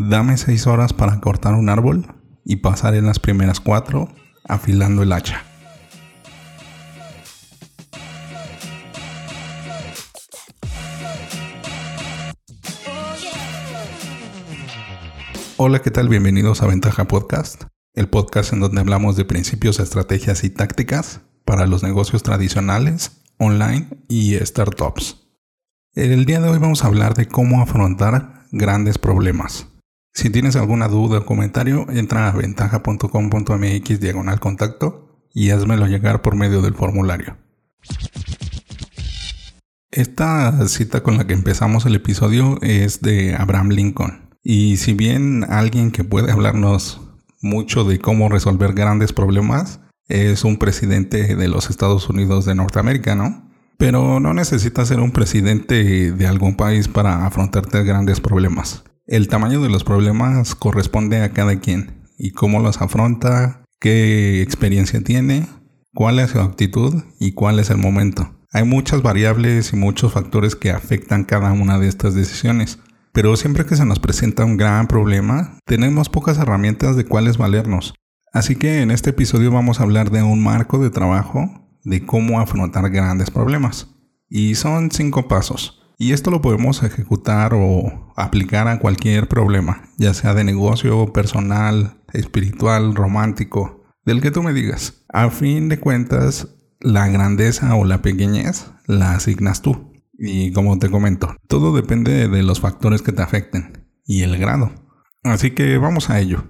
Dame seis horas para cortar un árbol y pasar en las primeras cuatro afilando el hacha. Hola, ¿qué tal? Bienvenidos a Ventaja Podcast, el podcast en donde hablamos de principios, estrategias y tácticas para los negocios tradicionales, online y startups. El día de hoy vamos a hablar de cómo afrontar grandes problemas. Si tienes alguna duda o comentario, entra a ventaja.com.mx diagonal contacto y házmelo llegar por medio del formulario. Esta cita con la que empezamos el episodio es de Abraham Lincoln. Y si bien alguien que puede hablarnos mucho de cómo resolver grandes problemas, es un presidente de los Estados Unidos de Norteamérica, ¿no? Pero no necesitas ser un presidente de algún país para afrontarte grandes problemas. El tamaño de los problemas corresponde a cada quien y cómo los afronta, qué experiencia tiene, cuál es su actitud y cuál es el momento. Hay muchas variables y muchos factores que afectan cada una de estas decisiones. Pero siempre que se nos presenta un gran problema, tenemos pocas herramientas de cuáles valernos. Así que en este episodio vamos a hablar de un marco de trabajo de cómo afrontar grandes problemas. Y son cinco pasos. Y esto lo podemos ejecutar o aplicar a cualquier problema, ya sea de negocio, personal, espiritual, romántico, del que tú me digas. A fin de cuentas, la grandeza o la pequeñez la asignas tú. Y como te comento, todo depende de los factores que te afecten y el grado. Así que vamos a ello.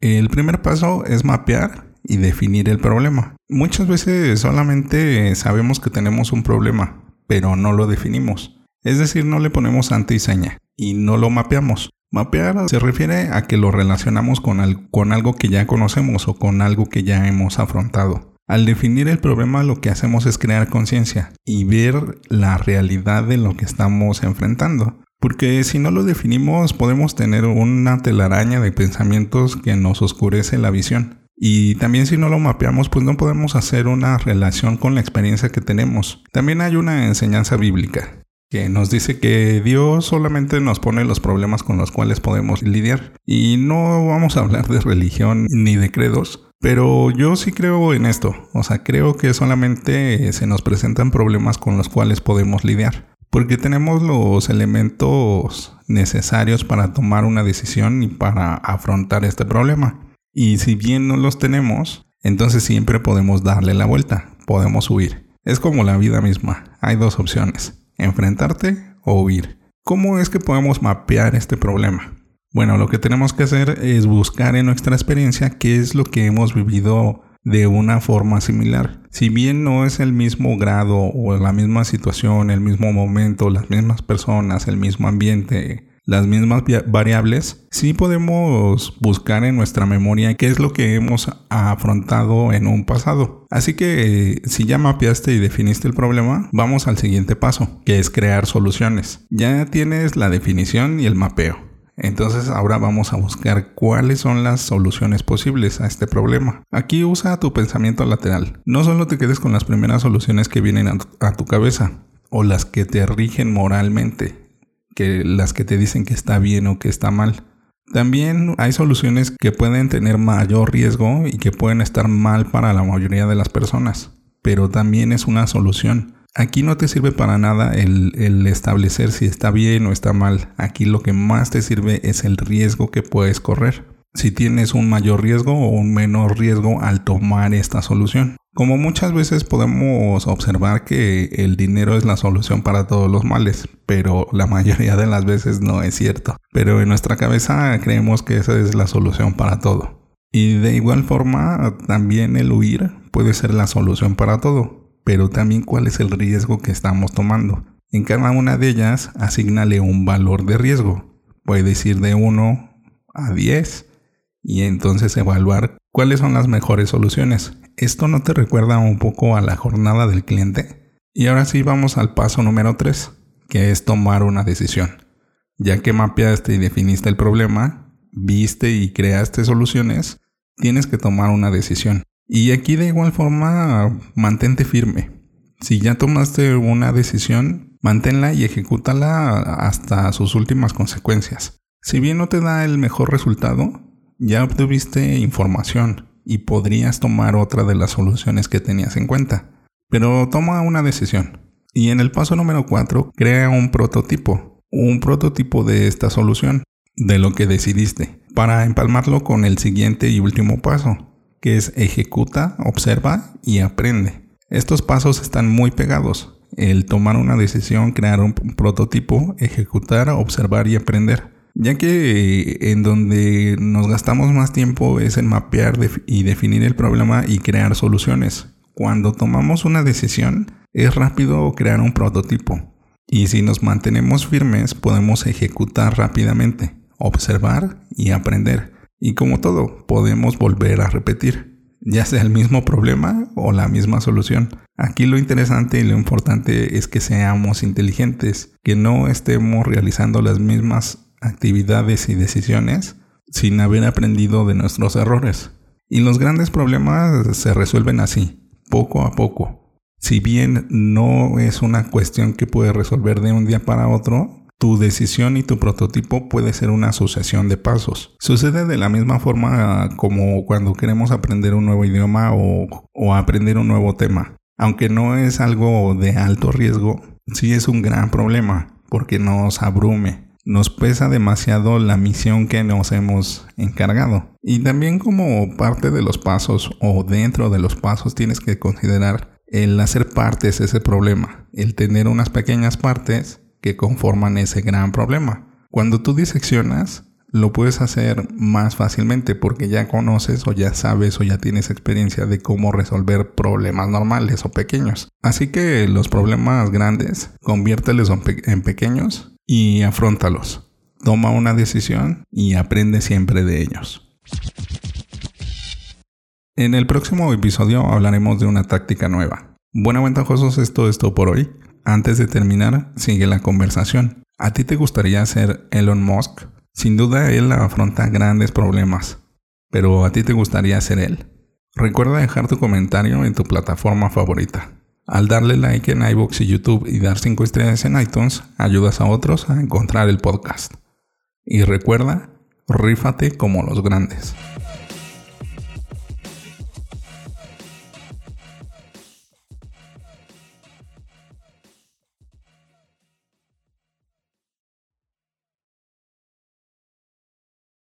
El primer paso es mapear y definir el problema. Muchas veces solamente sabemos que tenemos un problema, pero no lo definimos. Es decir, no le ponemos ante y seña y no lo mapeamos. Mapear se refiere a que lo relacionamos con, con algo que ya conocemos o con algo que ya hemos afrontado. Al definir el problema lo que hacemos es crear conciencia y ver la realidad de lo que estamos enfrentando. Porque si no lo definimos podemos tener una telaraña de pensamientos que nos oscurece la visión. Y también si no lo mapeamos, pues no podemos hacer una relación con la experiencia que tenemos. También hay una enseñanza bíblica que nos dice que Dios solamente nos pone los problemas con los cuales podemos lidiar. Y no vamos a hablar de religión ni de credos, pero yo sí creo en esto. O sea, creo que solamente se nos presentan problemas con los cuales podemos lidiar. Porque tenemos los elementos necesarios para tomar una decisión y para afrontar este problema. Y si bien no los tenemos, entonces siempre podemos darle la vuelta, podemos huir. Es como la vida misma, hay dos opciones, enfrentarte o huir. ¿Cómo es que podemos mapear este problema? Bueno, lo que tenemos que hacer es buscar en nuestra experiencia qué es lo que hemos vivido de una forma similar. Si bien no es el mismo grado o la misma situación, el mismo momento, las mismas personas, el mismo ambiente, las mismas variables, sí podemos buscar en nuestra memoria qué es lo que hemos afrontado en un pasado. Así que si ya mapeaste y definiste el problema, vamos al siguiente paso, que es crear soluciones. Ya tienes la definición y el mapeo. Entonces ahora vamos a buscar cuáles son las soluciones posibles a este problema. Aquí usa tu pensamiento lateral. No solo te quedes con las primeras soluciones que vienen a tu cabeza o las que te rigen moralmente que las que te dicen que está bien o que está mal. También hay soluciones que pueden tener mayor riesgo y que pueden estar mal para la mayoría de las personas, pero también es una solución. Aquí no te sirve para nada el, el, establecer si está bien o está mal. Aquí lo que más te sirve es el riesgo que puedes correr. Si tienes un mayor riesgo o un menor riesgo al tomar esta solución. Como muchas veces podemos observar que el dinero es la solución para todos los males, pero la mayoría de las veces no es cierto. Pero en nuestra cabeza creemos que esa es la solución para todo. Y de igual forma, también el huir puede ser la solución para todo, pero también cuál es el riesgo que estamos tomando. En cada una de ellas, asignale un valor de riesgo. Puede ir de 1 a 10 y entonces evaluar cuáles son las mejores soluciones. ¿Esto no te recuerda un poco a la jornada del cliente? Y ahora sí vamos al paso número 3, que es tomar una decisión. Ya que mapeaste y definiste el problema, viste y creaste soluciones, tienes que tomar una decisión. Y aquí de igual forma, mantente firme. Si ya tomaste una decisión, manténla y ejecútala hasta sus últimas consecuencias. Si bien no te da el mejor resultado, ya obtuviste información y podrías tomar otra de las soluciones que tenías en cuenta. Pero toma una decisión. Y en el paso número 4, crea un prototipo. Un prototipo de esta solución, de lo que decidiste, para empalmarlo con el siguiente y último paso, que es ejecuta, observa y aprende. Estos pasos están muy pegados. El tomar una decisión, crear un prototipo, ejecutar, observar y aprender. Ya que eh, en donde nos gastamos más tiempo es en mapear y definir el problema y crear soluciones. Cuando tomamos una decisión, es rápido crear un prototipo. Y si nos mantenemos firmes, podemos ejecutar rápidamente, observar y aprender. Y como todo, podemos volver a repetir, ya sea el mismo problema o la misma solución. Aquí lo interesante y lo importante es que seamos inteligentes, que no estemos realizando las mismas actividades y decisiones sin haber aprendido de nuestros errores. Y los grandes problemas se resuelven así, poco a poco. Si bien no es una cuestión que puede resolver de un día para otro, tu decisión y tu prototipo puede ser una asociación de pasos. Sucede de la misma forma como cuando queremos aprender un nuevo idioma o, aprender un nuevo tema. Aunque no es algo de alto riesgo, sí es un gran problema porque nos abrume, nos pesa demasiado la misión que nos hemos encargado. Y también como parte de los pasos o dentro de los pasos tienes que considerar el hacer partes ese problema, el tener unas pequeñas partes que conforman ese gran problema. Cuando tú diseccionas, lo puedes hacer más fácilmente porque ya conoces o ya sabes o ya tienes experiencia de cómo resolver problemas normales o pequeños. Así que los problemas grandes, conviértelos en pequeños y afrontalos. Toma una decisión y aprende siempre de ellos. En el próximo episodio hablaremos de una táctica nueva. Bueno, ventajosos, es todo por hoy. Antes de terminar, sigue la conversación. ¿A ti te gustaría ser Elon Musk? Sin duda él afronta grandes problemas, pero ¿a ti te gustaría ser él? Recuerda dejar tu comentario en tu plataforma favorita. Al darle like en iBox y YouTube y dar 5 estrellas en iTunes, ayudas a otros a encontrar el podcast. Y recuerda, rífate como los grandes.